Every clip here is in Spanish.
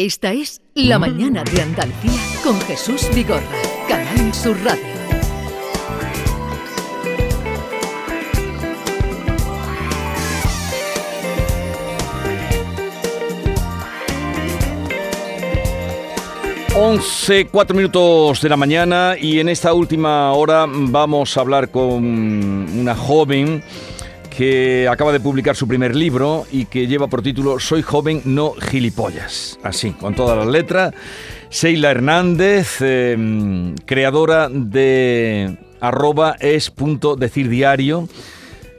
Esta es La Mañana de Andalucía con Jesús Vigorra, Canal Sur Radio. Once, cuatro minutos de la mañana y en esta última hora vamos a hablar con una joven que acaba de publicar su primer libro y que lleva por título Soy joven, no gilipollas. Así, con todas las letras. Seila Hernández, eh, creadora de arroba es punto decir diario.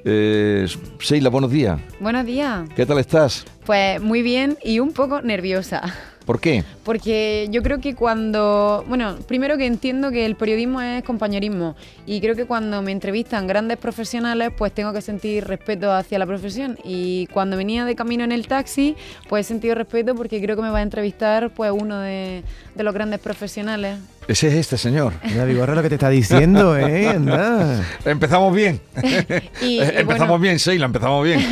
Eh, Seila, buenos días. Buenos días. ¿Qué tal estás? Pues muy bien y un poco nerviosa. ¿Por qué? Porque yo creo que cuando, bueno, primero que entiendo que el periodismo es compañerismo y creo que cuando me entrevistan grandes profesionales, pues tengo que sentir respeto hacia la profesión y cuando venía de camino en el taxi, pues he sentido respeto porque creo que me va a entrevistar pues uno de, de los grandes profesionales ese es este señor. Mira, Vigorra, lo que te está diciendo, ¿eh? Empezamos bien. empezamos bien, Sheila, empezamos bien.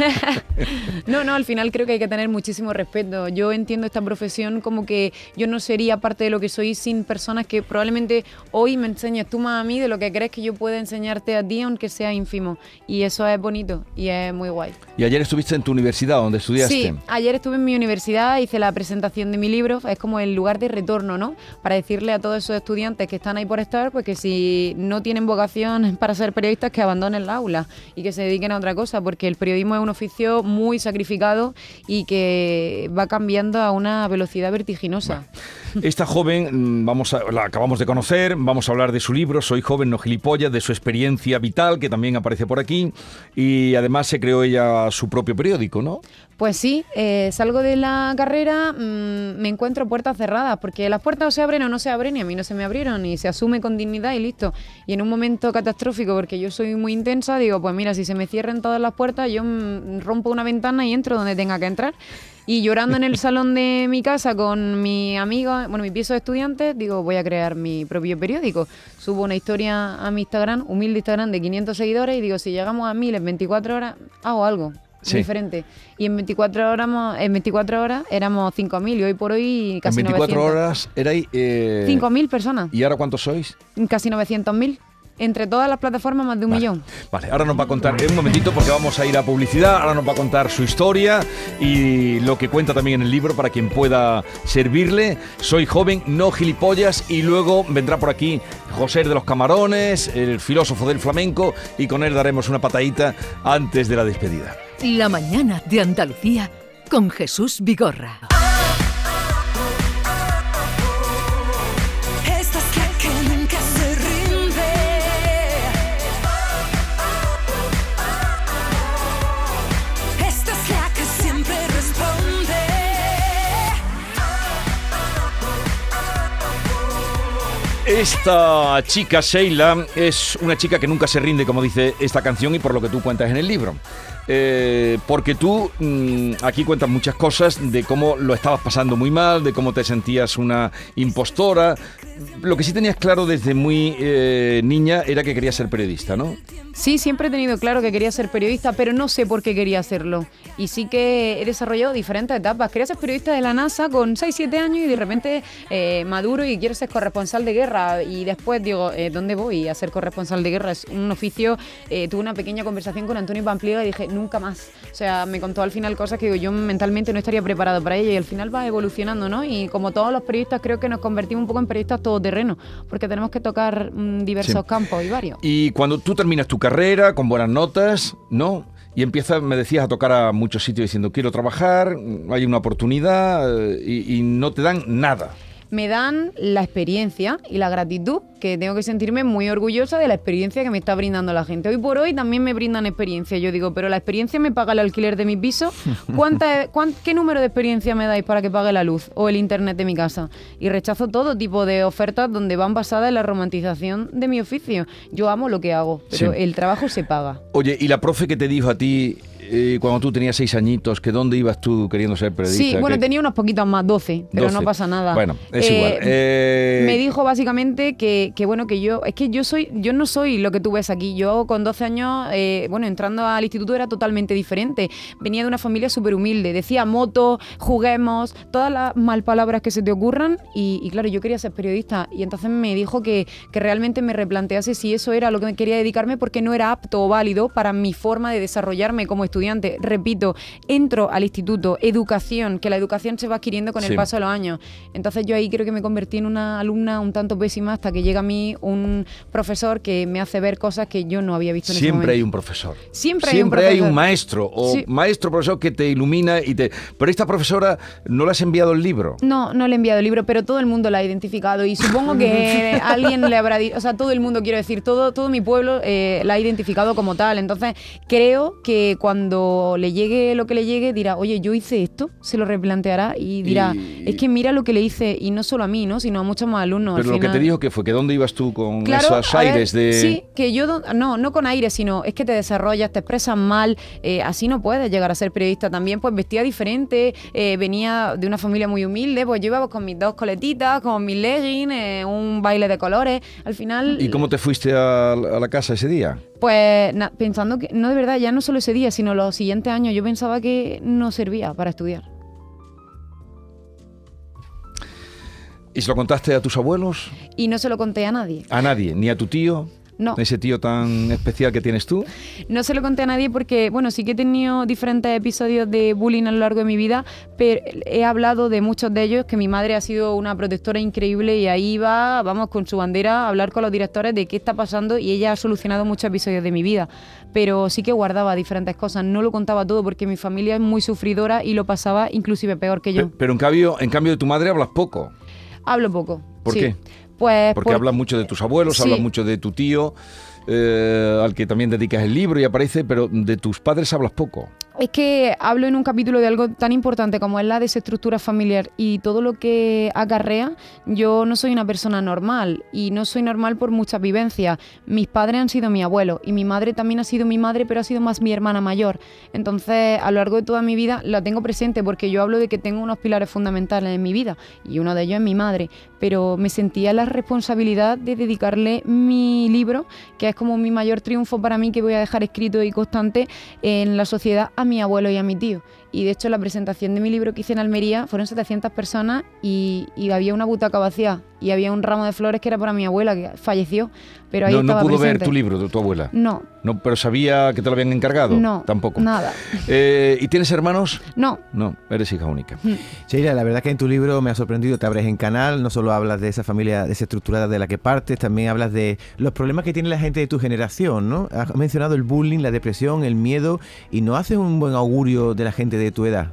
no, no, al final creo que hay que tener muchísimo respeto. Yo entiendo esta profesión como que yo no sería parte de lo que soy sin personas que probablemente hoy me enseñes tú más a mí de lo que crees que yo pueda enseñarte a ti, aunque sea ínfimo. Y eso es bonito y es muy guay. ¿Y ayer estuviste en tu universidad, donde estudiaste? Sí, ayer estuve en mi universidad, hice la presentación de mi libro. Es como el lugar de retorno, Para decirle a todos esos estudiantes que están ahí por estar, pues que si no tienen vocación para ser periodistas, que abandonen la aula y que se dediquen a otra cosa, porque el periodismo es un oficio muy sacrificado y que va cambiando a una velocidad vertiginosa. Esta joven, mm, vamos a, la acabamos de conocer, vamos a hablar de su libro, Soy joven, no gilipollas, de su experiencia vital, que también aparece por aquí, y además se creó ella su propio periódico, ¿no? Pues sí, eh, salgo de la carrera, mm, me encuentro puertas cerradas, porque las puertas o se abren o no se abren y a mí no se me abrieron y se asume con dignidad y listo. Y en un momento catastrófico, porque yo soy muy intensa, digo, pues mira, si se me cierran todas las puertas, yo mm, rompo una ventana y entro donde tenga que entrar. Y llorando en el salón de mi casa con mi amigo, bueno, mi piso de estudiantes, digo, voy a crear mi propio periódico. Subo una historia a mi Instagram, humilde Instagram de 500 seguidores y digo, si llegamos a mil en 24 horas, hago algo diferente. Y en 24 horas, en 24 horas éramos 5.000 y hoy por hoy casi 900. En 24 horas erais... Eh, 5.000 personas. ¿Y ahora cuántos sois? Casi 900.000. Entre todas las plataformas, más de un millón. Vale, ahora nos va a contar, en un momentito, porque vamos a ir a publicidad, ahora nos va a contar su historia y lo que cuenta también en el libro para quien pueda servirle. Soy joven, no gilipollas, y luego vendrá por aquí José de los Camarones, el filósofo del flamenco, y con él daremos una patadita antes de la despedida. La mañana de Andalucía con Jesús Vigorra. Esta chica, Sheila, es una chica que nunca se rinde, como dice esta canción y por lo que tú cuentas en el libro. Eh, porque tú mm, aquí cuentas muchas cosas de cómo lo estabas pasando muy mal, de cómo te sentías una impostora. Lo que sí tenías claro desde muy eh, niña era que querías ser periodista, ¿no? Sí, siempre he tenido claro que quería ser periodista, pero no sé por qué quería hacerlo. Y sí que he desarrollado diferentes etapas. Quería ser periodista de la NASA con 6-7 años y de repente eh, maduro y quiero ser corresponsal de guerra. Y después digo, eh, ¿dónde voy a ser corresponsal de guerra? Es un oficio. Tuve una pequeña conversación con Antonio Pampliega y dije, nunca más. O sea, me contó al final cosas que yo mentalmente no estaría preparado para ello y al final va evolucionando, ¿no? Y como todos los periodistas, creo que nos convertimos un poco en periodistas todoterreno, porque tenemos que tocar mm, diversos campos y varios. Y cuando tú terminas tu carrera con buenas notas, ¿no? Y empieza, me decías, a tocar a muchos sitios diciendo, quiero trabajar, hay una oportunidad eh, y no te dan nada me dan la experiencia y la gratitud, que tengo que sentirme muy orgullosa de la experiencia que me está brindando la gente. Hoy por hoy también me brindan experiencia. Yo digo, pero la experiencia me paga el alquiler de mi piso. ¿Cuánta, ¿Qué número de experiencia me dais para que pague la luz o el internet de mi casa? Y rechazo todo tipo de ofertas donde van basadas en la romantización de mi oficio. Yo amo lo que hago, pero el trabajo se paga. Oye, ¿y la profe que te dijo a ti, eh, cuando tú tenías seis añitos, que dónde ibas tú queriendo ser periodista? Sí, bueno, ¿Qué- tenía unos poquitos más, 12, pero 12. no pasa nada. Bueno, es Eh, igual. Eh, Me dijo básicamente que, que, bueno, que yo, es que yo soy, yo no soy lo que tú ves aquí. Yo con 12 años, eh, bueno, entrando al instituto era totalmente diferente. Venía de una familia súper humilde. Decía moto, juguemos, todas las mal palabras que se te ocurran. Y, y claro, yo quería ser periodista. Y entonces me dijo que, que realmente me replantease si eso era lo que me quería dedicarme porque no era apto o válido para mi forma de desarrollarme como estudiante. Repito, entro al instituto, educación, que la educación se va adquiriendo con Sí. el paso de los años. Entonces yo ahí creo que me convertí en una alumna un tanto pésima hasta que llega a mí un profesor que me hace ver cosas que yo no había visto en ese Siempre hay momento. un profesor. Siempre hay un Siempre hay un maestro o Sí. maestro profesor que te ilumina y te. Pero esta profesora no le has enviado el libro. No, no le he enviado el libro, pero todo el mundo la ha identificado y supongo que alguien le habrá dicho, o sea, todo el mundo, quiero decir, todo, todo mi pueblo eh, la ha identificado como tal. Entonces, creo que cuando le llegue lo que le llegue, dirá, oye, yo hice esto, se lo replanteará y dirá, Y- es que mira lo que le hice, y no solo a mí, ¿no? sino a muchos más alumnos. Pero al lo que te dijo que fue que dónde ibas tú con Claro, esos ver, aires de. Sí, que yo. No, no con aire, sino es que te desarrollas, te expresas mal. eh, así no puedes llegar a ser periodista. También, pues vestía diferente. eh, venía de una familia muy humilde. Pues yo iba con mis dos coletitas, con mis leggings, eh, un baile de colores. Al final. ¿Y cómo te fuiste a, a la casa ese día? Pues na- pensando que. No, de verdad, ya no solo ese día, sino los siguientes años. Yo pensaba que no servía para estudiar. ¿Y se lo contaste a tus abuelos? Y no se lo conté a nadie. ¿A nadie? ¿Ni a tu tío? No. Ese tío tan especial que tienes tú. No se lo conté a nadie porque, bueno, sí que he tenido diferentes episodios de bullying a lo largo de mi vida, pero he hablado de muchos de ellos, que mi madre ha sido una protectora increíble y ahí va, vamos, con su bandera a hablar con los directores de qué está pasando y ella ha solucionado muchos episodios de mi vida. Pero sí que guardaba diferentes cosas, no lo contaba todo porque mi familia es muy sufridora y lo pasaba inclusive peor que yo. Pe- Pero en cambio, en cambio de tu madre hablas poco. Hablo poco. ¿Por sí. qué? Pues Porque por- hablas mucho de tus abuelos, Sí. hablas mucho de tu tío, eh, al que también dedicas el libro y aparece, pero de tus padres hablas poco. Es que hablo en un capítulo de algo tan importante como es la desestructura familiar y todo lo que acarrea. Yo no soy una persona normal y no soy normal por muchas vivencias. Mis padres han sido mi abuelo y mi madre también ha sido mi madre, pero ha sido más mi hermana mayor. Entonces, a lo largo de toda mi vida la tengo presente porque yo hablo de que tengo unos pilares fundamentales en mi vida y uno de ellos es mi madre. Pero me sentía la responsabilidad de dedicarle mi libro, que es como mi mayor triunfo para mí, que voy a dejar escrito y constante en la sociedad a mi abuelo y a mi tío. Y de hecho la presentación de mi libro que hice en Almería fueron 700 personas y, y había una butaca vacía y había un ramo de flores que era para mi abuela que falleció, pero ahí no, no estaba pudo ver tu libro de tu abuela. No, No, pero sabía que te lo habían encargado. no, Tampoco. nada. Eh, ¿Y tienes hermanos? No, No, eres hija única. Sheila, la verdad que en tu libro me ha sorprendido, te abres en canal, no solo hablas de esa familia desestructurada de la que partes, también hablas de los problemas que tiene la gente de tu generación, ¿no? Has mencionado el bullying, la depresión, el miedo, y no haces un buen augurio de la gente de tu edad.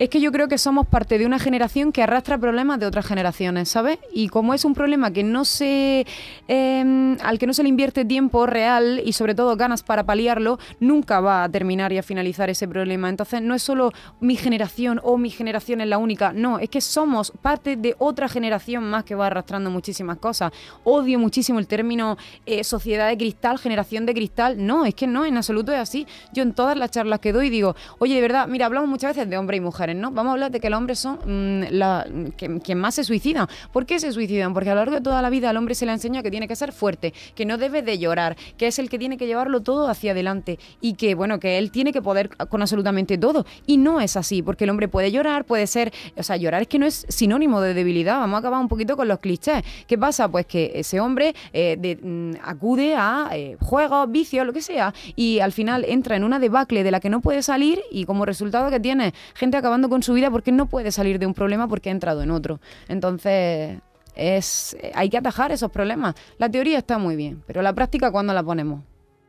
Es que yo creo que somos parte de una generación que arrastra problemas de otras generaciones, ¿sabes? Y como es un problema que no se eh, al que no se le invierte tiempo real y sobre todo ganas para paliarlo, nunca va a terminar y a finalizar ese problema. Entonces no es solo mi generación o mi generación es la única, no, es que somos parte de otra generación más que va arrastrando muchísimas cosas. Odio muchísimo el término eh, sociedad de cristal, generación de cristal. No, es que no, en absoluto es así. Yo en todas las charlas que doy digo, oye, de verdad, mira, hablamos muchas veces de hombres y ¿no? Vamos a hablar de que los hombres son mm, la, que, más se suicidan. ¿Por qué se suicidan? Porque a lo largo de toda la vida al hombre se le enseña que tiene que ser fuerte, que no debe de llorar, que es el que tiene que llevarlo todo hacia adelante y que, bueno, que él tiene que poder con absolutamente todo. Y no es así, porque el hombre puede llorar, puede ser, o sea, llorar es que no es sinónimo de debilidad. Vamos a acabar un poquito con los clichés. ¿Qué pasa? Pues que ese hombre eh, mm, acude a eh, juegos, vicios, lo que sea, y al final entra en una debacle de la que no puede salir y como resultado que tiene gente acabando con su vida porque no puede salir de un problema porque ha entrado en otro. Entonces, es, hay que atajar esos problemas. La teoría está muy bien, pero la práctica, ¿cuándo la ponemos?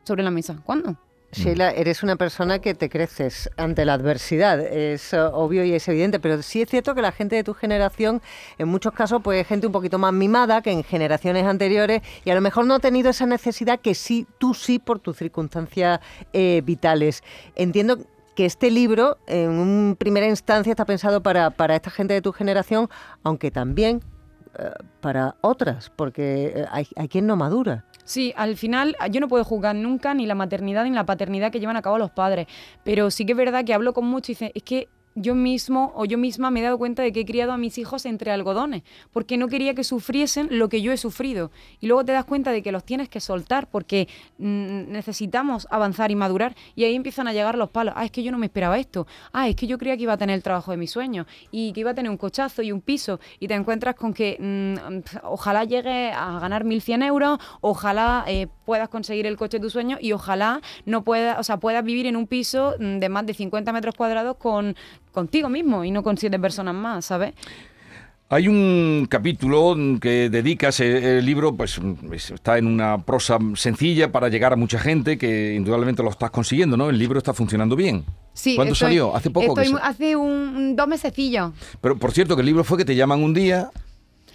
Sobre la mesa. ¿Cuándo? Sheila, eres una persona que te creces ante la adversidad, es eh, obvio y es evidente, pero sí es cierto que la gente de tu generación, en muchos casos, pues es gente un poquito más mimada que en generaciones anteriores y a lo mejor no ha tenido esa necesidad que sí, tú sí, por tus circunstancias eh, vitales. Entiendo que este libro, en un primera instancia, está pensado para, para esta gente de tu generación, aunque también eh, para otras, porque eh, hay, hay quien no madura. Sí, al final yo no puedo juzgar nunca ni la maternidad ni la paternidad que llevan a cabo los padres, pero sí que es verdad que hablo con muchos y dicen, es que yo mismo o yo misma me he dado cuenta de que he criado a mis hijos entre algodones, porque no quería que sufriesen lo que yo he sufrido. Y luego te das cuenta de que los tienes que soltar porque mm, necesitamos avanzar y madurar y ahí empiezan a llegar los palos. Ah, es que yo no me esperaba esto. Ah, es que yo creía que iba a tener el trabajo de mis sueños y que iba a tener un cochazo y un piso y te encuentras con que mm, ojalá llegue a ganar 1.100 euros, ojalá eh, puedas conseguir el coche de tus sueños y ojalá no puedas, o sea, puedas vivir en un piso mm, de más de 50 metros cuadrados con contigo mismo y no con siete personas más, ¿sabes? Hay un capítulo que dedicas, el libro pues está en una prosa sencilla para llegar a mucha gente, que indudablemente lo estás consiguiendo, ¿no? El libro está funcionando bien. Sí, ¿Cuándo salió? ¿Hace poco? hace un, dos mesecillos. Pero por cierto, que el libro fue que te llaman un día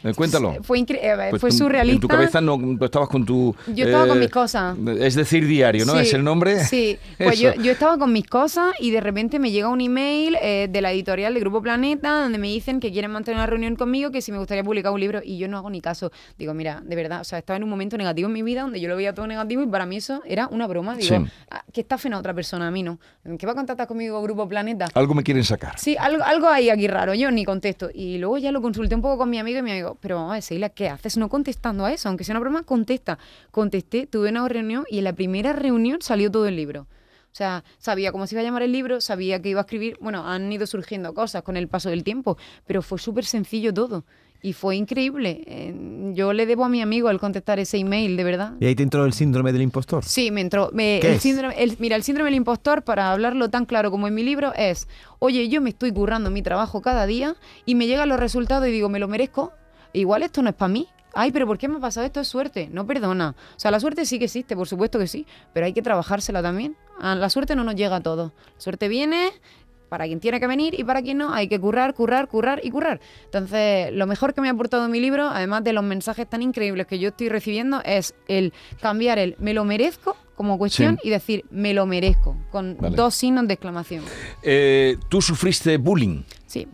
eh, cuéntalo. Fue, eh, pues fue surrealista. En tu cabeza no estabas con tu... Yo estaba con mis cosas. Es decir, diario, ¿no? ¿Es el nombre? Sí, pues yo, yo, estaba con mis cosas y de repente me llega un email de la editorial de Grupo Planeta donde me dicen que quieren mantener una reunión conmigo, que si me gustaría publicar un libro y yo no hago ni caso. Digo, mira, de verdad, o sea, estaba en un momento negativo en mi vida donde yo lo veía todo negativo y para mí eso era una broma. Digo, ah, que está fena otra persona, a mí no. ¿Qué va a contactar conmigo Grupo Planeta? Algo me quieren sacar. Sí, algo, algo hay aquí raro, yo ni contesto. Y luego ya lo consulté un poco con mi amigo y mi amigo, pero vamos a decirle ¿qué haces no contestando a eso? Aunque sea una broma, contesta. Contesté, tuve una reunión y en la primera reunión salió todo el libro. O sea, sabía cómo se iba a llamar el libro, sabía que iba a escribir. Bueno, han ido surgiendo cosas con el paso del tiempo, pero fue súper sencillo todo. Y fue increíble. Eh, yo le debo a mi amigo el contestar ese email, de verdad. ¿Y ahí te entró el síndrome del impostor? Sí, me entró. el síndrome, mira, el síndrome del impostor, para hablarlo tan claro como en mi libro, es, oye, yo me estoy currando mi trabajo cada día y me llegan los resultados y digo, me lo merezco, igual esto no es para mí. Ay, pero ¿por qué me ha pasado esto? Es suerte. No perdona. O sea, la suerte sí que existe, por supuesto que sí, pero hay que trabajársela también. Ah, la suerte no nos llega a todos. La suerte viene para quien tiene que venir y para quien no, hay que currar, currar, currar y currar. Entonces, lo mejor que me ha aportado mi libro, además de los mensajes tan increíbles que yo estoy recibiendo, es el cambiar el me lo merezco como cuestión y decir me lo merezco, con dos signos de exclamación. Eh, ¿Tú sufriste bullying? Sí.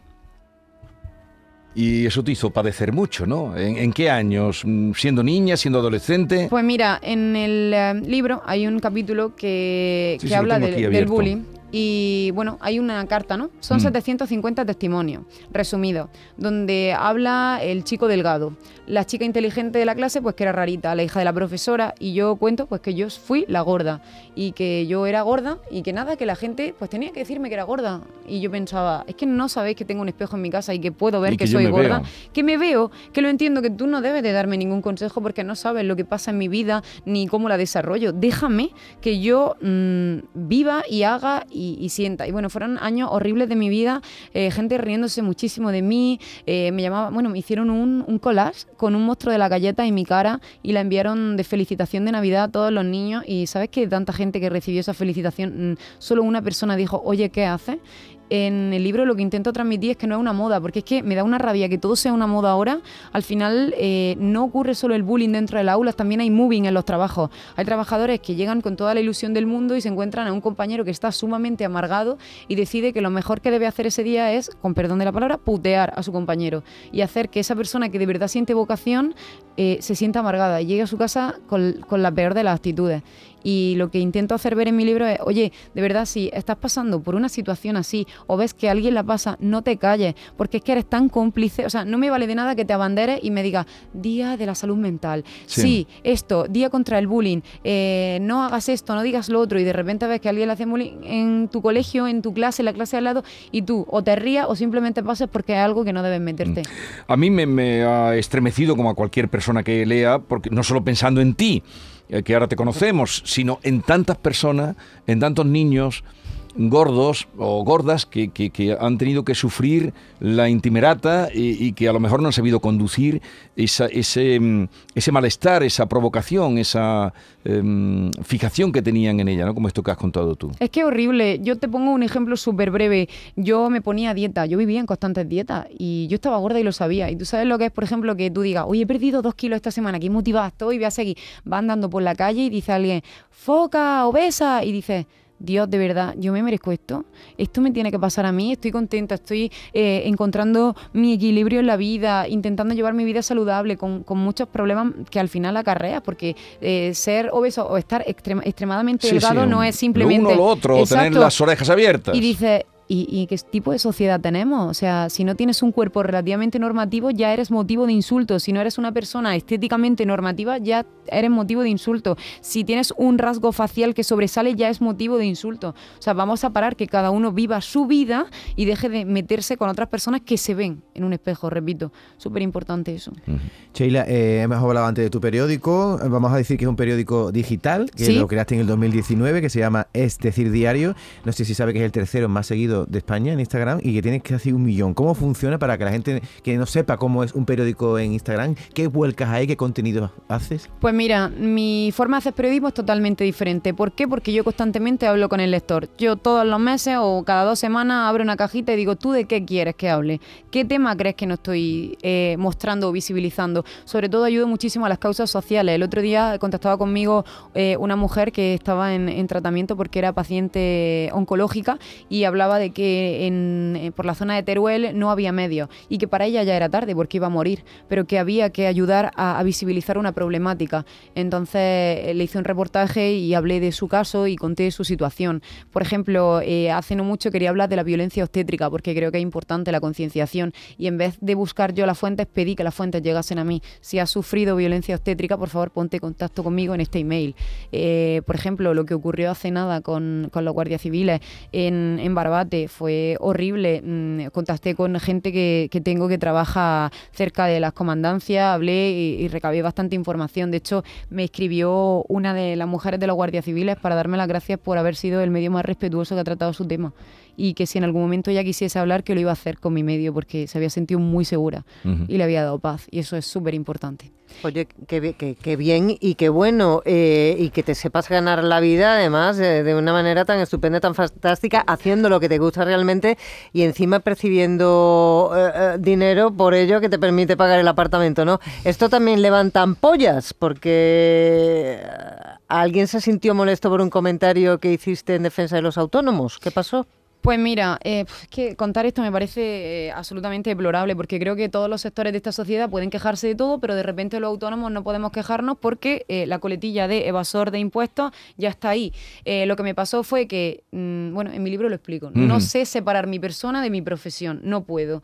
Y eso te hizo padecer mucho, ¿no? ¿En, qué años? ¿Siendo niña, siendo adolescente? Pues mira, en el eh, libro hay un capítulo que, habla del bullying. Y bueno, hay una carta, ¿no? Son 750 mm. testimonios, resumidos, donde habla el chico delgado, la chica inteligente de la clase, pues que era rarita, la hija de la profesora, y yo cuento pues que yo fui la gorda, y que yo era gorda, y que nada, que la gente pues tenía que decirme que era gorda. Y yo pensaba, es que no sabéis que tengo un espejo en mi casa y que puedo ver que, soy gorda, que me veo, que lo entiendo, que tú no debes de darme ningún consejo porque no sabes lo que pasa en mi vida ni cómo la desarrollo. Déjame que yo mm, viva y haga y, sienta. Y bueno, fueron años horribles de mi vida, eh, gente riéndose muchísimo de mí, eh, me llamaba, bueno, me hicieron un, un collage con un monstruo de la galleta en mi cara y la enviaron de felicitación de Navidad a todos los niños y sabes que tanta gente que recibió esa felicitación, mm, solo una persona dijo, oye, ¿qué hace? En el libro lo que intento transmitir es que no es una moda, porque es que me da una rabia que todo sea una moda ahora. Al final eh, no ocurre solo el bullying dentro del aula, también hay moving en los trabajos. Hay trabajadores que llegan con toda la ilusión del mundo y se encuentran a un compañero que está sumamente amargado y decide que lo mejor que debe hacer ese día es, con perdón de la palabra, putear a su compañero y hacer que esa persona que de verdad siente vocación eh, se sienta amargada y llegue a su casa con, con la peor de las actitudes. Y lo que intento hacer ver en mi libro es, oye, de verdad, si estás pasando por una situación así o ves que alguien la pasa, no te calles, porque es que eres tan cómplice. O sea, no me vale de nada que te abanderes y me digas, Día de la Salud Mental. Sí, esto, Día contra el Bullying. Eh, no hagas esto, no digas lo otro. Y de repente ves que alguien le hace bullying en tu colegio, en tu clase, en la clase al lado, y tú o te rías o simplemente pases porque es algo que no debes meterte. Mm. A mí me, me ha estremecido como a cualquier persona que lea, porque no solo pensando en ti, que ahora te conocemos, sino en tantas personas, en tantos niños gordos o gordas que, que, han tenido que sufrir la intimerata y, que a lo mejor no han sabido conducir ese, mm, ese malestar, esa provocación, esa em, fijación que tenían en ella, ¿no? Como esto que has contado tú. Es que horrible. Yo te pongo un ejemplo súper breve. Yo me ponía a dieta, yo vivía en constantes dietas y yo estaba gorda y lo sabía. Y tú sabes lo que es, por ejemplo, que tú digas, oye, he perdido dos kilos esta semana, qué motivada estoy, voy a seguir. Va andando por la calle y dice alguien, foca, obesa, y dice Dios, de verdad, yo me merezco esto, esto me tiene que pasar a mí, estoy contenta, estoy eh, encontrando mi equilibrio en la vida, intentando llevar mi vida saludable con, con muchos problemas que al final acarrea, porque eh, ser obeso o estar extrema- extremadamente Sí, delgado sí, no es simplemente... Lo uno o lo otro, o tener Exacto. las orejas abiertas. Y dice, ¿y, y qué tipo de sociedad tenemos? O sea, si no tienes un cuerpo relativamente normativo, ya eres motivo de insulto. Si no eres una persona estéticamente normativa, ya eres motivo de insulto. Si tienes un rasgo facial que sobresale, ya es motivo de insulto. O sea, vamos a parar que cada uno viva su vida y deje de meterse con otras personas que se ven en un espejo, repito. Súper importante eso. Sheila, eh, hemos hablado antes de tu periódico. Vamos a decir que es un periódico digital, que Sí. lo creaste en el 2019, que se llama Es decir Diario. No sé si sabe que es el tercero más seguido de España en Instagram y que tienes casi un millón. ¿Cómo funciona para que la gente que no sepa cómo es un periódico en Instagram, qué vuelcas hay, qué contenido haces? Pues mira, mi forma de hacer periodismo es totalmente diferente. ¿Por qué? Porque yo constantemente hablo con el lector. Yo todos los meses o cada dos semanas abro una cajita y digo, ¿tú de qué quieres que hable? ¿Qué tema crees que no estoy eh, mostrando o visibilizando? Sobre todo ayudo muchísimo a las causas sociales. El otro día contactaba conmigo eh, una mujer que estaba en, en tratamiento porque era paciente oncológica y hablaba de que en, eh, por la zona de Teruel no había medios y que para ella ya era tarde porque iba a morir, pero que había que ayudar a, a visibilizar una problemática. Entonces eh, le hice un reportaje y hablé de su caso y conté su situación. Por ejemplo, eh, hace no mucho quería hablar de la violencia obstétrica porque creo que es importante la concienciación y en vez de buscar yo las fuentes pedí que las fuentes llegasen a mí. Si has sufrido violencia obstétrica, por favor ponte en contacto conmigo en este email. Eh, por ejemplo, lo que ocurrió hace nada con, con los guardias civiles en, en Barbate fue horrible. Mm, contacté con gente que, que tengo que trabaja cerca de las comandancias, hablé y, y recabé bastante información. De hecho, me escribió una de las mujeres de los guardias civiles para darme las gracias por haber sido el medio más respetuoso que ha tratado su tema. Y que si en algún momento ella quisiese hablar, que lo iba a hacer con mi medio, porque se había sentido muy segura Ujú. y le había dado paz. Y eso es súper importante. Oye, qué, qué- qué bien y qué bueno, eh, y que te sepas ganar la vida además eh, de una manera tan estupenda, tan fantástica, haciendo lo que te gusta realmente y encima percibiendo eh, eh, dinero por ello que te permite pagar el apartamento, ¿no? Esto también levanta ampollas porque eh, alguien se sintió molesto por un comentario que hiciste en defensa de los autónomos. ¿Qué pasó? Pues mira, eh, es que contar esto me parece eh, absolutamente deplorable porque creo que todos los sectores de esta sociedad pueden quejarse de todo, pero de repente los autónomos no podemos quejarnos porque eh, la coletilla de evasor de impuestos ya está ahí. Eh, lo que me pasó fue que, mm, bueno, en mi libro lo explico, no sé separar mi persona de mi profesión, no puedo.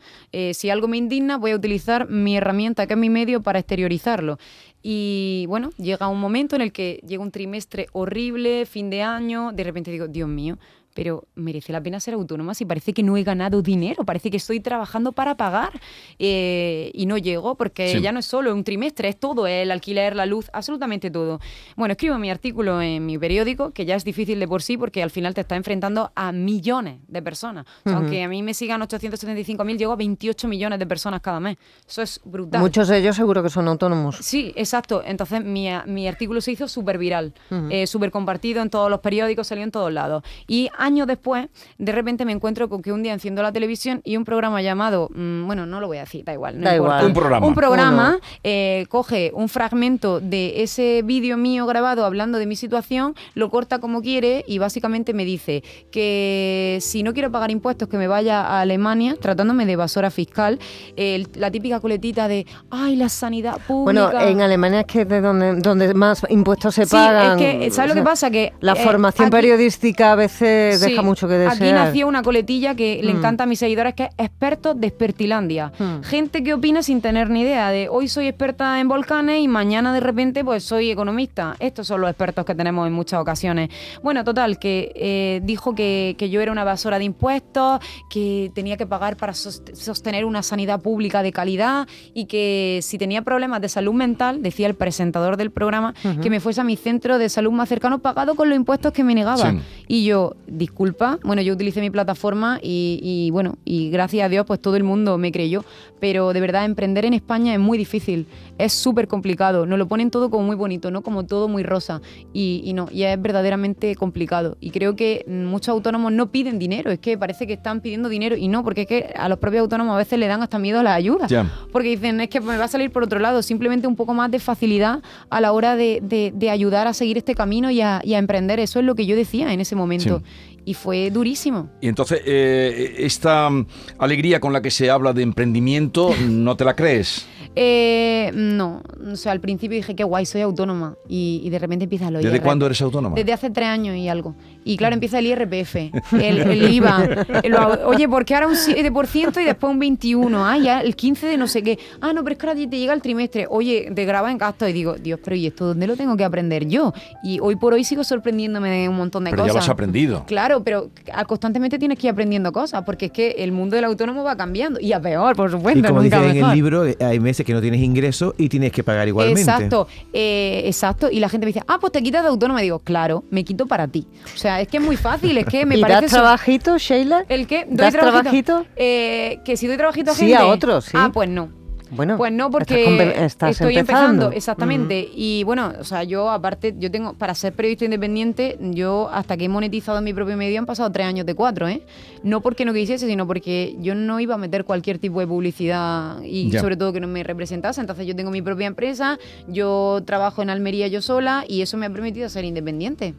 Si algo me indigna, voy a utilizar mi herramienta, que es mi medio, para exteriorizarlo. Y bueno, llega un momento en el que llega un trimestre horrible, fin de año, de repente digo, Dios mío, pero merece la pena ser autónoma si parece que no he ganado dinero, parece que estoy trabajando para pagar eh, y no llego porque Sí. ya no es solo un trimestre, es todo, el alquiler, la luz, absolutamente todo. Bueno, escribo mi artículo en mi periódico, que ya es difícil de por sí porque al final te está enfrentando a millones de personas. O sea, Aunque a mí me sigan 875.000, llego a 28 millones de personas cada mes. Eso es brutal. Muchos de ellos seguro que son autónomos. Sí, exacto. Entonces mi, mi artículo se hizo súper viral, eh, súper compartido en todos los periódicos, salió en todos lados. Y años después, de repente me encuentro con que un día enciendo la televisión y un programa llamado, mm, bueno, no lo voy a decir, da igual. no Da importa. igual. Un programa. Un programa eh, coge un fragmento de ese vídeo mío grabado hablando de mi situación, lo corta como quiere y básicamente me dice que si no quiero pagar impuestos, que me vaya a Alemania, tratándome de evasora fiscal, el- la típica coletita de, ay, la sanidad pública. Bueno, en Alemania es que es de donde, donde más impuestos se Sí, pagan. es que, ¿sabes lo que O pasa? Que La eh, formación aquí- periodística a veces deja Sí, mucho que desear. Aquí nació una coletilla que le Mm. encanta a mis seguidores, que es expertos de Expertilandia. Mm. Gente que opina sin tener ni idea de hoy soy experta en volcanes y mañana de repente pues soy economista. Estos son los expertos que tenemos en muchas ocasiones. Bueno, total, que eh, dijo que, que yo era una evasora de impuestos, que tenía que pagar para sost- sostener una sanidad pública de calidad y que si tenía problemas de salud mental, decía el presentador del programa, que me fuese a mi centro de salud más cercano pagado con los impuestos que me negaba. Sí. Y yo, disculpa, bueno, yo utilicé mi plataforma y, y, bueno, y gracias a Dios pues todo el mundo me creyó, pero de verdad emprender en España es muy difícil, es súper complicado, nos lo ponen todo como muy bonito, ¿no? Como todo muy rosa. Y, y no, y es verdaderamente complicado. Y creo que muchos autónomos no piden dinero, es que parece que están pidiendo dinero y no, porque es que a los propios autónomos a veces le dan hasta miedo a las ayudas, porque dicen, es que me va a salir por otro lado, simplemente un poco más de facilidad a la hora de, de- de ayudar a seguir este camino y a, y a emprender, eso es lo que yo decía en ese momento y fue durísimo. Y entonces, eh, esta mm, alegría con la que se habla de emprendimiento, ¿no te la crees? Eh, no, o sea, al principio dije que guay, soy autónoma y, y de repente empieza lo ¿Desde cuándo eres autónoma? Desde hace tres años y algo. Y claro, empieza el IRPF, el, el IVA. el- oye, ¿por qué ahora un 7% y después un 21%? Ah, ya el 15% de no sé qué. Ah, no, pero es que ahora te llega el trimestre. Oye, te graba en gasto y digo, Dios, pero ¿y esto dónde lo tengo que aprender yo? Y hoy por hoy sigo sorprendiéndome de un montón de Pero ya cosas. lo has aprendido. Claro, pero constantemente tienes que ir aprendiendo cosas, porque es que el mundo del autónomo va cambiando. Y a peor, por supuesto. Y como nunca dicen en el mejor. libro, hay meses que no tienes ingreso y tienes que pagar igualmente. Exacto, eh, exacto. Y la gente me dice, ah, pues te quitas de autónoma. Y digo, claro, me quito para ti. O sea, es que es muy fácil, es que me ¿Y parece... das trabajito, Sheila? ¿El qué? ¿Doy ¿Das trabajito? Eh, que si doy trabajito a Sí, gente. a otros, sí. Ah, pues no. Bueno, Pues no, porque estás estoy empezando. empezando, exactamente. Y bueno, o sea, yo aparte, yo tengo, para ser periodista independiente, yo hasta que he monetizado en mi propio medio han pasado tres años de cuatro, ¿eh? No porque no quisiese, sino porque yo no iba a meter cualquier tipo de publicidad y Ya. sobre todo que no me representase. Entonces yo tengo mi propia empresa, yo trabajo en Almería yo sola y eso me ha permitido ser independiente.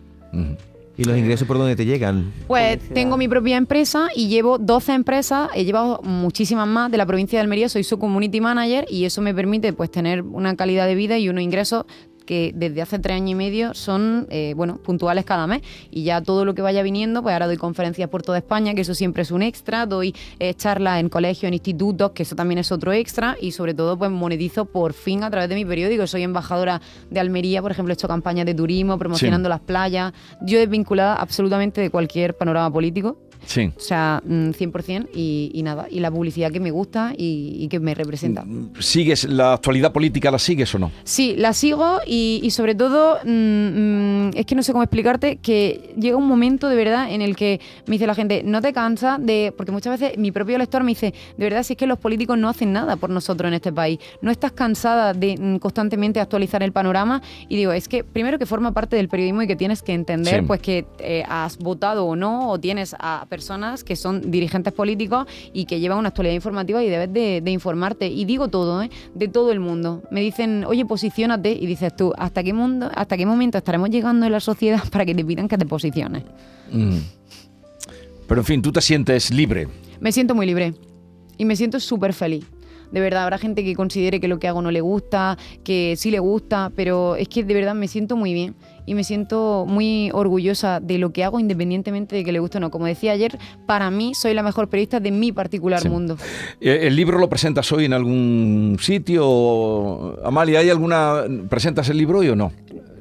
¿Y los ingresos por dónde te llegan? Pues tengo mi propia empresa y llevo 12 empresas, he llevado muchísimas más de la provincia de Almería, soy su community manager y eso me permite pues tener una calidad de vida y unos ingresos que desde hace tres años y medio son eh, bueno puntuales cada mes. Y ya todo lo que vaya viniendo pues ahora doy conferencias por toda España que eso siempre es un extra. Doy eh, charlas en colegios en institutos que eso también es otro extra. Y sobre todo pues monetizo por fin a través de mi periódico. Soy embajadora de Almería por ejemplo he hecho campañas de turismo promocionando las playas. Yo desvinculada absolutamente de cualquier panorama político Sí. o sea, mm, 100% y, y nada, y la publicidad que me gusta y, y que me representa. ¿Sigues la actualidad política, la sigues o no? Sí, la sigo y, y sobre todo, mm, mm, es que no sé cómo explicarte, que llega un momento de verdad en el que me dice la gente, no te cansa de, porque muchas veces mi propio lector me dice, de verdad, si es que los políticos no hacen nada por nosotros en este país, no estás cansada de mm, constantemente actualizar el panorama y digo, es que primero que forma parte del periodismo y que tienes que entender Sí. pues que eh, has votado o no, o tienes a personas que son dirigentes políticos y que llevan una actualidad informativa y debes de, de informarte. Y digo todo, ¿eh? de todo el mundo. Me dicen, oye, posiciónate, y dices tú, ¿hasta qué, mundo, ¿hasta qué momento estaremos llegando en la sociedad para que te pidan que te posiciones? Mm. Pero en fin, tú te sientes libre. Me siento muy libre y me siento súper feliz. De verdad, habrá gente que considere que lo que hago no le gusta, que sí le gusta, pero es que de verdad me siento muy bien y me siento muy orgullosa de lo que hago independientemente de que le guste o no. Como decía ayer, para mí soy la mejor periodista de mi particular Sí. mundo. Eh, ¿El libro lo presentas hoy en algún sitio? Amalia, ¿hay alguna... ¿Presentas el libro hoy o no?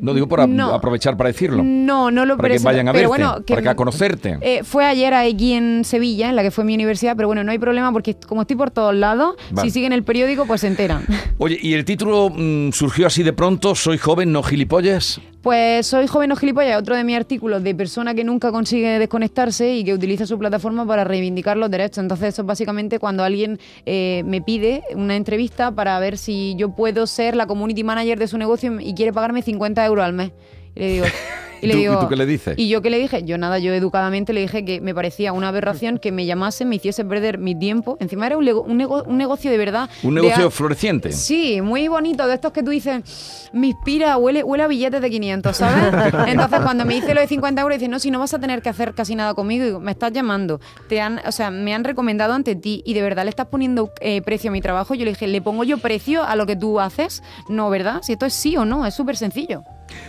No digo por a- No. aprovechar para decirlo. No, no lo Para que vayan a pero verte, bueno, que- para que a conocerte. Eh, fue ayer aquí en Sevilla, en la que fue mi universidad, pero bueno, no hay problema porque como estoy por todos lados, Vale. si siguen el periódico, pues se enteran. Oye, ¿y el título mm, surgió así de pronto? ¿Soy joven, no gilipollas? Pues soy joven o gilipollas, otro de mis artículos de persona que nunca consigue desconectarse y que utiliza su plataforma para reivindicar los derechos. Entonces eso es básicamente cuando alguien eh, me pide una entrevista para ver si yo puedo ser la community manager de su negocio y quiere pagarme 50 euros al mes. Y le digo... ¿Y tú- y tú qué le dices? Y yo qué le dije, yo nada, yo educadamente le dije que me parecía una aberración que me llamasen, me hiciese perder mi tiempo. Encima era un, lego- un, nego- un negocio de verdad. Un negocio floreciente. Sí, muy bonito, de estos que tú dices, me inspira, huele, huele a billetes de 500, ¿sabes? Entonces cuando me dice lo de 50 euros, dice, no, si no vas a tener que hacer casi nada conmigo, digo, me estás llamando, te han, o sea, me han recomendado ante ti y de verdad le estás poniendo eh, precio a mi trabajo. Yo le dije, ¿le pongo yo precio a lo que tú haces? No, ¿verdad? Si esto es sí o no, es súper sencillo.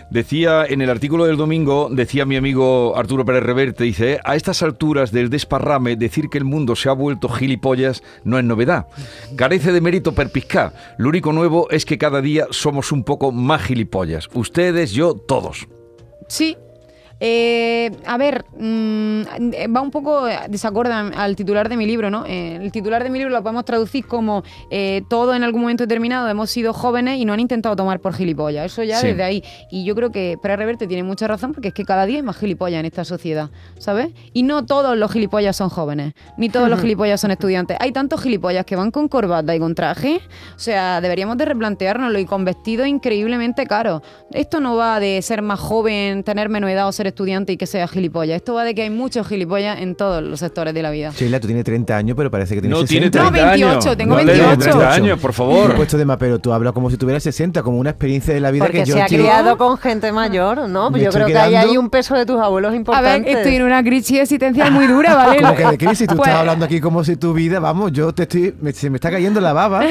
Decía en el artículo del domingo, decía mi amigo Arturo Pérez Reverte, dice, a estas alturas del desparrame, decir que el mundo se ha vuelto gilipollas no es novedad. Carece de mérito perpiscar. Lo único nuevo es que cada día somos un poco más gilipollas. Ustedes, yo, todos. Sí. Eh, a ver, mm, va un poco desacorde al titular de mi libro, ¿no? Eh, el titular de mi libro lo podemos traducir como eh, todo en algún momento determinado hemos sido jóvenes y no han intentado tomar por gilipollas. Eso ya Sí. desde ahí. Y yo creo que Pérez Reverte tiene mucha razón porque es que cada día hay más gilipollas en esta sociedad, ¿sabes? Y no todos los gilipollas son jóvenes, ni todos los gilipollas son estudiantes. Hay tantos gilipollas que van con corbata y con traje. O sea, deberíamos de replanteárnoslo y con vestidos increíblemente caros. Esto no va de ser más joven, tener menos edad o ser estudiante y que sea gilipollas. Esto va de que hay muchos gilipollas en todos los sectores de la vida. Sheila, tú tienes 30 años, pero parece que tienes No tiene 60. 30 No, 28, años. tengo No tiene 28. 30 años, por Por favor. supuesto de más, pero tú hablas como si tuvieras 60, como una experiencia de la vida Porque que yo se ha quiero- criado con gente mayor, ¿no? Me Yo creo que hay quedando- ahí un peso de tus abuelos A importante. ver, estoy en una crisis existencial muy dura, ¿vale? Como que de crisis, tú Pues- estás hablando aquí como si tu vida, vamos, yo te estoy, me- se me está cayendo la baba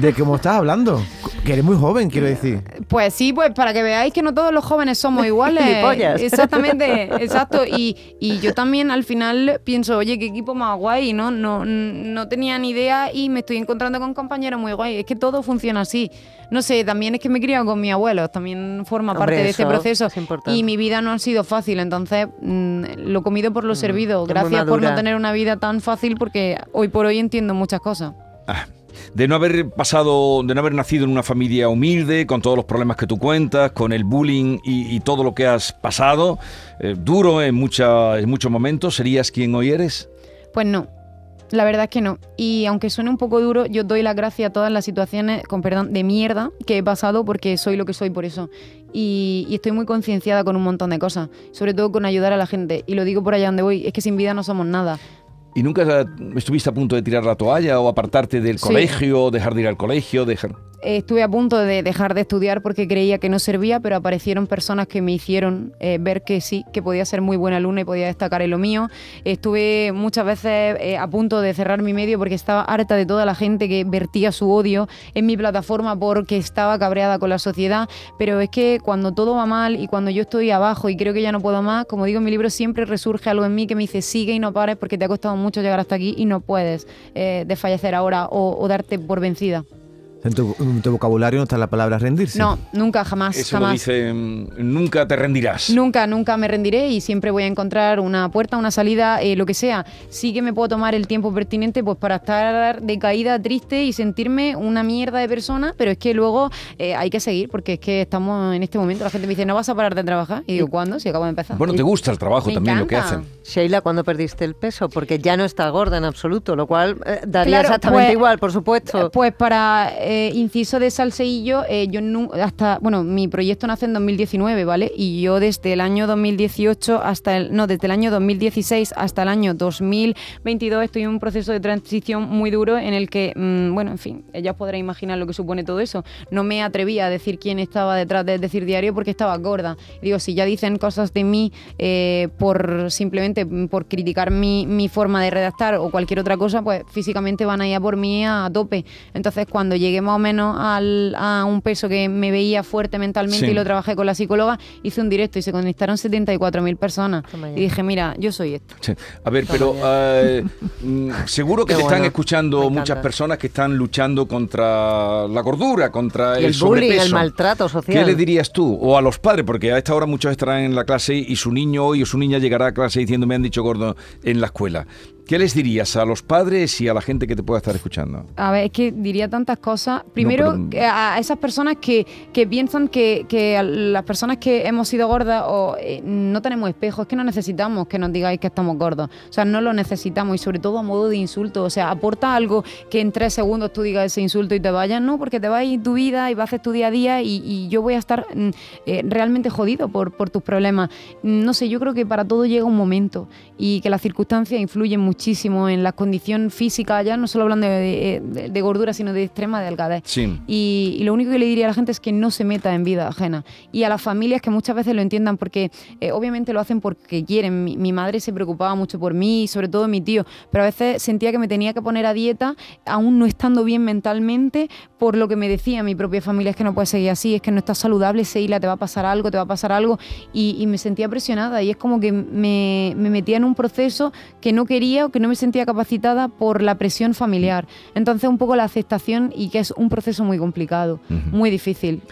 de cómo estás hablando. Que eres muy joven, quiero decir. Pues sí, pues para que veáis que no todos los jóvenes somos iguales. Exactamente, exacto. Y, y yo también al final pienso, oye, qué equipo más guay, ¿no? No, no tenía ni idea y me estoy encontrando con compañeros muy guay. Es que todo funciona así. No sé, también es que me he criado con mis abuelos, también forma Hombre, parte de este eso proceso. es. Y mi vida no ha sido fácil, entonces mm, lo comido por lo servido. es muy Gracias por no tener una vida tan fácil porque hoy por hoy entiendo muchas cosas. De no haber pasado, de no haber nacido en una familia humilde, con todos los problemas que tú cuentas, con el bullying y, todo lo que has pasado, eh, duro en, mucha- en muchos momentos, ¿serías quien hoy eres? Pues no. La verdad es que no. Y aunque suene un poco duro, yo doy las gracias a todas las situaciones, con perdón, de mierda que he pasado porque soy lo que soy por eso. Y, y estoy muy concienciada con un montón de cosas, sobre todo con ayudar a la gente. Y lo digo por allá donde voy, es que sin vida no somos nada. ¿Y nunca estuviste a punto de tirar la toalla o apartarte del Sí. colegio, dejar de ir al colegio, dejar... Eh, Estuve a punto de dejar de estudiar porque creía que no servía, pero aparecieron personas que me hicieron eh, ver que sí, que podía ser muy buena alumna y podía destacar en lo mío. Estuve muchas veces eh, a punto de cerrar mi medio porque estaba harta de toda la gente que vertía su odio en mi plataforma porque estaba cabreada con la sociedad. Pero es que cuando todo va mal y cuando yo estoy abajo y creo que ya no puedo más, como digo en mi libro, siempre resurge algo en mí que me dice sigue y no pares porque te ha costado mucho llegar hasta aquí y no puedes eh, desfallecer ahora o darte por vencida. En tu, en tu vocabulario no está la palabra rendirse. No, nunca, jamás, Eso jamás. lo dice, mm, nunca te rendirás. Nunca, nunca me rendiré y siempre voy a encontrar una puerta, una salida, eh, lo que sea. Sí que me puedo tomar el tiempo pertinente pues para estar decaída, triste y sentirme una mierda de persona, pero es que luego eh, hay que seguir porque es que estamos en este momento. La gente me dice, ¿no vas a parar de trabajar? Y digo, ¿cuándo? Si acabo de empezar. Bueno, te gusta el trabajo Me también, lo que hacen. Sheila, ¿cuándo perdiste el peso? Porque ya no está gorda en absoluto, lo cual eh, daría Claro, exactamente pues- igual, por supuesto. Pues para eh, inciso de salseillo, eh, yo hasta, bueno, mi proyecto nace en 2019, ¿vale? Y yo desde el año 2018 hasta el, no, desde el año 2016 hasta el año 2022 estoy en un proceso de transición muy duro en el que, mm, bueno, en fin, ya os podréis imaginar lo que supone todo eso. No me atrevía a decir quién estaba detrás de decir diario porque estaba gorda. Digo, si ya dicen cosas de mí eh, por simplemente por criticar mi, mi forma de redactar o cualquier otra cosa, pues físicamente van a ir a por mí a tope. Entonces, cuando llegué más o menos al- a un peso que me veía fuerte mentalmente Sí. y lo trabajé con la psicóloga, hice un directo y se conectaron 74.000 personas. Y dije, mira, yo soy esto. Sí. A ver, Toma pero eh, mm, seguro que Qué te están escuchando muchas personas que están luchando contra la gordura, contra Y el, el bullying, sobrepeso. el maltrato social. ¿Qué le dirías tú? O a los padres, porque a esta hora muchos estarán en la clase y su niño hoy o su niña llegará a clase diciendo me han dicho gordo en la escuela. ¿Qué les dirías a los padres y a la gente que te pueda estar escuchando? A ver, es que diría tantas cosas. Primero, pero- a esas personas que, que piensan que, que las personas que hemos sido gordas o eh, no tenemos espejos, es que no necesitamos que nos digáis que estamos gordos. O sea, no lo necesitamos y sobre todo a modo de insulto. O sea, aporta algo que en tres segundos tú digas ese insulto y te vayas, ¿no? Porque te vas a ir tu vida y vas a hacer tu día a día y, y yo voy a estar mm, eh, realmente jodido por, por tus problemas. No sé, yo creo que para todo llega un momento y que las circunstancias influyen muchísimo en la condición física, ya no solo hablando de, de- de gordura, sino de extrema delgadez. Sí. Y, y lo único que le diría a la gente es que no se meta en vida ajena. Y a las familias que muchas veces lo entiendan porque eh, obviamente lo hacen porque quieren. Mi, mi madre se preocupaba mucho por mí y sobre todo mi tío, pero a veces sentía que me tenía que poner a dieta aún no estando bien mentalmente por lo que me decía mi propia familia, es que no puedes seguir así, es que no estás saludable, Seila, te va a pasar algo, te va a pasar algo. Y, y me sentía presionada y es como que me, me metía en un proceso que no quería que no me sentía capacitada por la presión familiar. Entonces un poco la aceptación y que es un proceso muy complicado, muy difícil.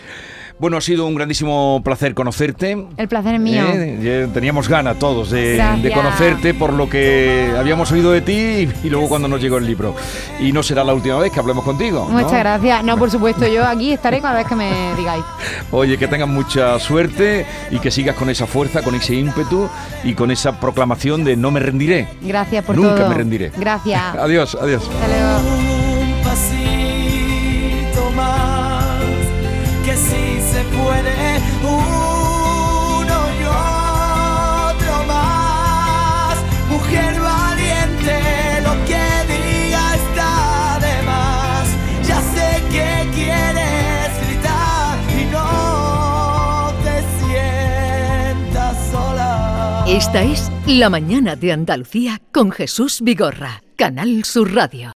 Bueno, ha sido un grandísimo placer conocerte. El placer es mío. ¿Eh? Teníamos ganas todos de, conocerte por lo que habíamos oído de ti y, y luego cuando nos llegó el libro. Y no será la última vez que hablemos contigo. ¿no? Muchas gracias. No, por supuesto, yo aquí estaré cada vez que me digáis. Oye, que tengas mucha suerte y que sigas con esa fuerza, con ese ímpetu y con esa proclamación de no me rendiré. Gracias por Nunca todo. me rendiré. Gracias. Adiós, adiós. Hasta luego. un pasito más, que si se puede, uno y otro más. Mujer valiente, lo que diga está de más. Ya sé que quieres gritar y no te sientas sola. Esta es La mañana de Andalucía con Jesús Vigorra, Canal Sur Radio.